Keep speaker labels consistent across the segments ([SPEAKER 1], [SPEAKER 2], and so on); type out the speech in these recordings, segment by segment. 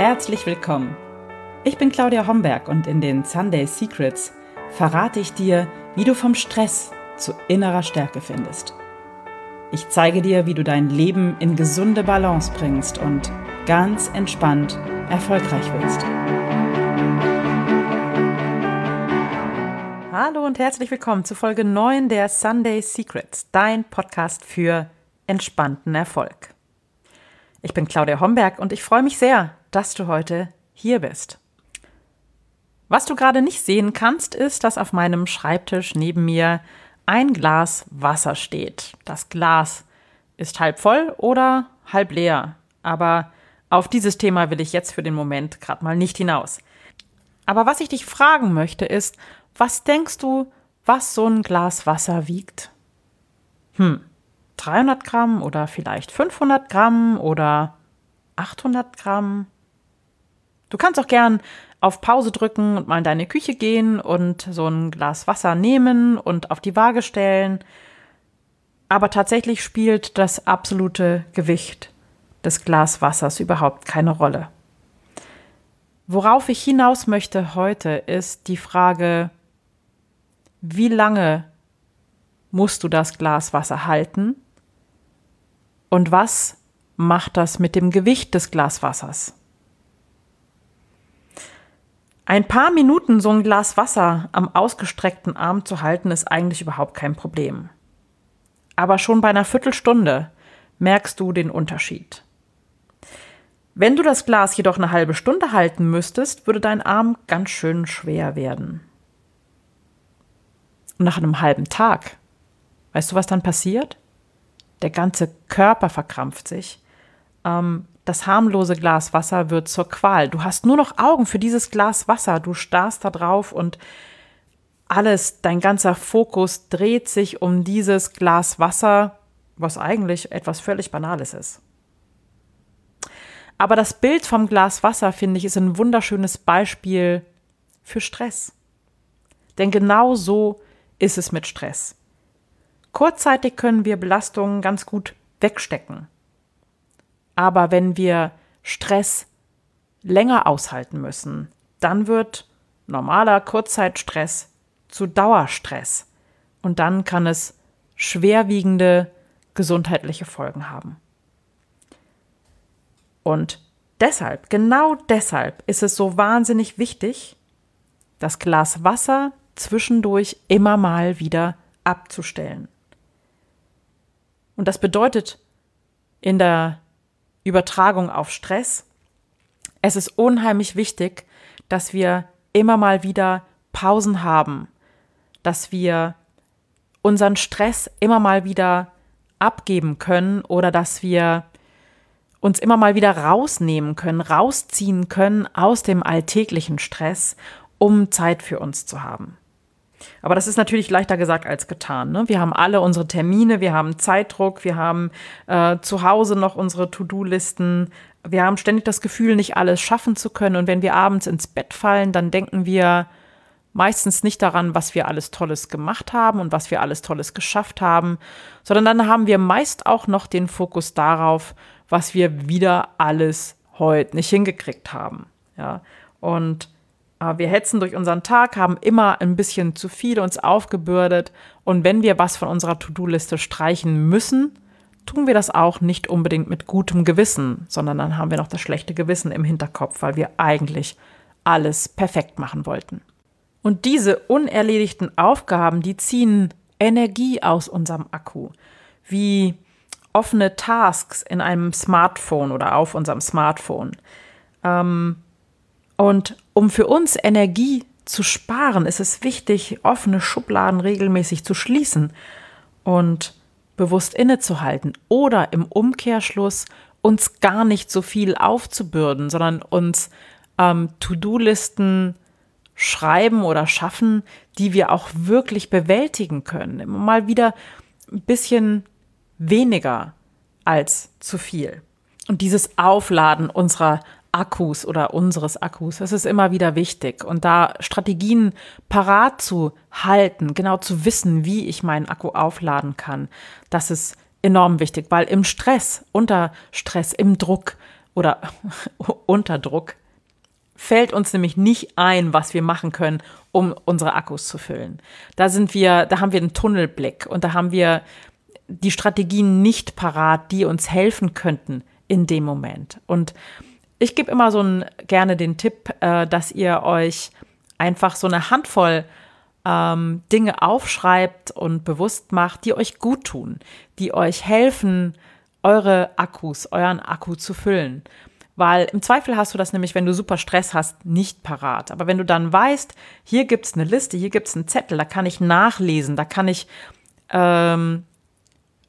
[SPEAKER 1] herzlich willkommen. Ich bin Claudia Homberg und in den Sunday Secrets verrate ich dir, wie du vom Stress zu innerer Stärke findest. Ich zeige dir, wie du dein Leben in gesunde Balance bringst und ganz entspannt erfolgreich wirst. Hallo und herzlich willkommen zu Folge 9 der Sunday Secrets, dein Podcast für entspannten Erfolg. Ich bin Claudia Homberg und ich freue mich sehr, dass du heute hier bist. Was du gerade nicht sehen kannst, ist, dass auf meinem Schreibtisch neben mir ein Glas Wasser steht. Das Glas ist halb voll oder halb leer, aber auf dieses Thema will ich jetzt für den Moment gerade mal nicht hinaus. Aber was ich dich fragen möchte ist, was denkst du, was so ein Glas Wasser wiegt? Hm, 300 Gramm oder vielleicht 500 Gramm oder 800 Gramm? Du kannst auch gern auf Pause drücken und mal in deine Küche gehen und so ein Glas Wasser nehmen und auf die Waage stellen. Aber tatsächlich spielt das absolute Gewicht des Glas Wassers überhaupt keine Rolle. Worauf ich hinaus möchte heute ist die Frage, wie lange musst du das Glas Wasser halten und was macht das mit dem Gewicht des Glaswassers? Ein paar Minuten so ein Glas Wasser am ausgestreckten Arm zu halten, ist eigentlich überhaupt kein Problem. Aber schon bei einer Viertelstunde merkst du den Unterschied. Wenn du das Glas jedoch eine halbe Stunde halten müsstest, würde dein Arm ganz schön schwer werden. Und nach einem halben Tag, weißt du, was dann passiert? Der ganze Körper verkrampft sich. Ähm, das harmlose Glas Wasser wird zur Qual. Du hast nur noch Augen für dieses Glas Wasser. Du starrst da drauf und alles, dein ganzer Fokus dreht sich um dieses Glas Wasser, was eigentlich etwas völlig Banales ist. Aber das Bild vom Glas Wasser, finde ich, ist ein wunderschönes Beispiel für Stress. Denn genau so ist es mit Stress. Kurzzeitig können wir Belastungen ganz gut wegstecken. Aber wenn wir Stress länger aushalten müssen, dann wird normaler Kurzzeitstress zu Dauerstress. Und dann kann es schwerwiegende gesundheitliche Folgen haben. Und deshalb, genau deshalb ist es so wahnsinnig wichtig, das Glas Wasser zwischendurch immer mal wieder abzustellen. Und das bedeutet in der Übertragung auf Stress. Es ist unheimlich wichtig, dass wir immer mal wieder Pausen haben, dass wir unseren Stress immer mal wieder abgeben können oder dass wir uns immer mal wieder rausnehmen können, rausziehen können aus dem alltäglichen Stress, um Zeit für uns zu haben. Aber das ist natürlich leichter gesagt als getan. Ne? Wir haben alle unsere Termine, wir haben Zeitdruck, wir haben äh, zu Hause noch unsere To-Do-Listen. Wir haben ständig das Gefühl, nicht alles schaffen zu können. Und wenn wir abends ins Bett fallen, dann denken wir meistens nicht daran, was wir alles Tolles gemacht haben und was wir alles Tolles geschafft haben, sondern dann haben wir meist auch noch den Fokus darauf, was wir wieder alles heute nicht hingekriegt haben. Ja, und wir hetzen durch unseren Tag, haben immer ein bisschen zu viel uns aufgebürdet. Und wenn wir was von unserer To-Do-Liste streichen müssen, tun wir das auch nicht unbedingt mit gutem Gewissen, sondern dann haben wir noch das schlechte Gewissen im Hinterkopf, weil wir eigentlich alles perfekt machen wollten. Und diese unerledigten Aufgaben, die ziehen Energie aus unserem Akku, wie offene Tasks in einem Smartphone oder auf unserem Smartphone. Ähm, und um für uns Energie zu sparen, ist es wichtig, offene Schubladen regelmäßig zu schließen und bewusst innezuhalten oder im Umkehrschluss uns gar nicht so viel aufzubürden, sondern uns ähm, To-Do-Listen schreiben oder schaffen, die wir auch wirklich bewältigen können. Immer mal wieder ein bisschen weniger als zu viel. Und dieses Aufladen unserer Akkus oder unseres Akkus. Das ist immer wieder wichtig. Und da Strategien parat zu halten, genau zu wissen, wie ich meinen Akku aufladen kann, das ist enorm wichtig, weil im Stress, unter Stress, im Druck, oder unter Druck fällt uns nämlich nicht ein, was wir machen können, um unsere Akkus zu füllen. Da sind wir, da haben wir einen Tunnelblick und da haben wir die Strategien nicht parat, die uns helfen könnten in dem Moment. Und ich gebe immer so ein, gerne den Tipp, äh, dass ihr euch einfach so eine Handvoll ähm, Dinge aufschreibt und bewusst macht, die euch gut tun, die euch helfen, eure Akkus, euren Akku zu füllen. Weil im Zweifel hast du das nämlich, wenn du super Stress hast, nicht parat. Aber wenn du dann weißt, hier gibt es eine Liste, hier gibt es einen Zettel, da kann ich nachlesen, da kann ich ähm,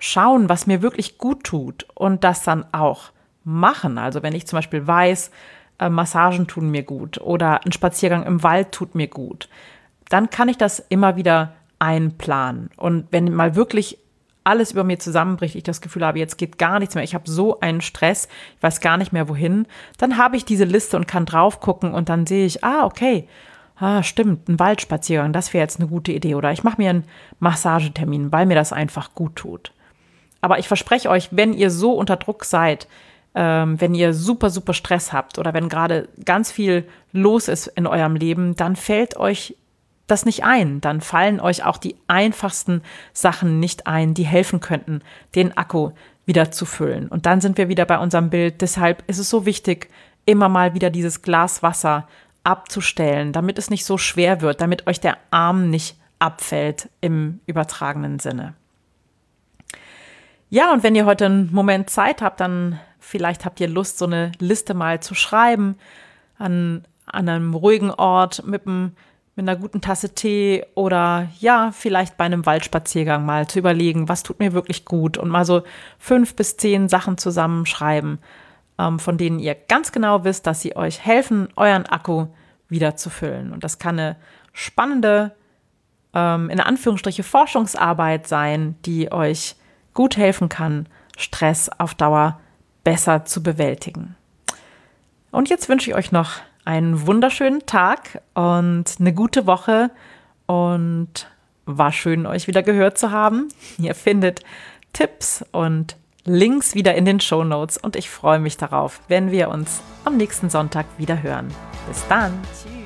[SPEAKER 1] schauen, was mir wirklich gut tut und das dann auch machen. Also wenn ich zum Beispiel weiß, äh, Massagen tun mir gut oder ein Spaziergang im Wald tut mir gut, dann kann ich das immer wieder einplanen. Und wenn mal wirklich alles über mir zusammenbricht, ich das Gefühl habe, jetzt geht gar nichts mehr, ich habe so einen Stress, ich weiß gar nicht mehr wohin, dann habe ich diese Liste und kann drauf gucken und dann sehe ich, ah, okay, ah, stimmt, ein Waldspaziergang, das wäre jetzt eine gute Idee. Oder ich mache mir einen Massagetermin, weil mir das einfach gut tut. Aber ich verspreche euch, wenn ihr so unter Druck seid, ähm, wenn ihr super, super Stress habt oder wenn gerade ganz viel los ist in eurem Leben, dann fällt euch das nicht ein. Dann fallen euch auch die einfachsten Sachen nicht ein, die helfen könnten, den Akku wieder zu füllen. Und dann sind wir wieder bei unserem Bild. Deshalb ist es so wichtig, immer mal wieder dieses Glas Wasser abzustellen, damit es nicht so schwer wird, damit euch der Arm nicht abfällt im übertragenen Sinne. Ja, und wenn ihr heute einen Moment Zeit habt, dann vielleicht habt ihr Lust, so eine Liste mal zu schreiben an, an einem ruhigen Ort mit einem mit einer guten Tasse Tee oder ja, vielleicht bei einem Waldspaziergang mal zu überlegen, was tut mir wirklich gut und mal so fünf bis zehn Sachen zusammenschreiben, ähm, von denen ihr ganz genau wisst, dass sie euch helfen, euren Akku wieder zu füllen. Und das kann eine spannende, ähm, in Anführungsstriche, Forschungsarbeit sein, die euch gut helfen kann, Stress auf Dauer besser zu bewältigen. Und jetzt wünsche ich euch noch einen wunderschönen Tag und eine gute Woche und war schön, euch wieder gehört zu haben. Ihr findet Tipps und Links wieder in den Show Notes und ich freue mich darauf, wenn wir uns am nächsten Sonntag wieder hören. Bis dann. Tschüss.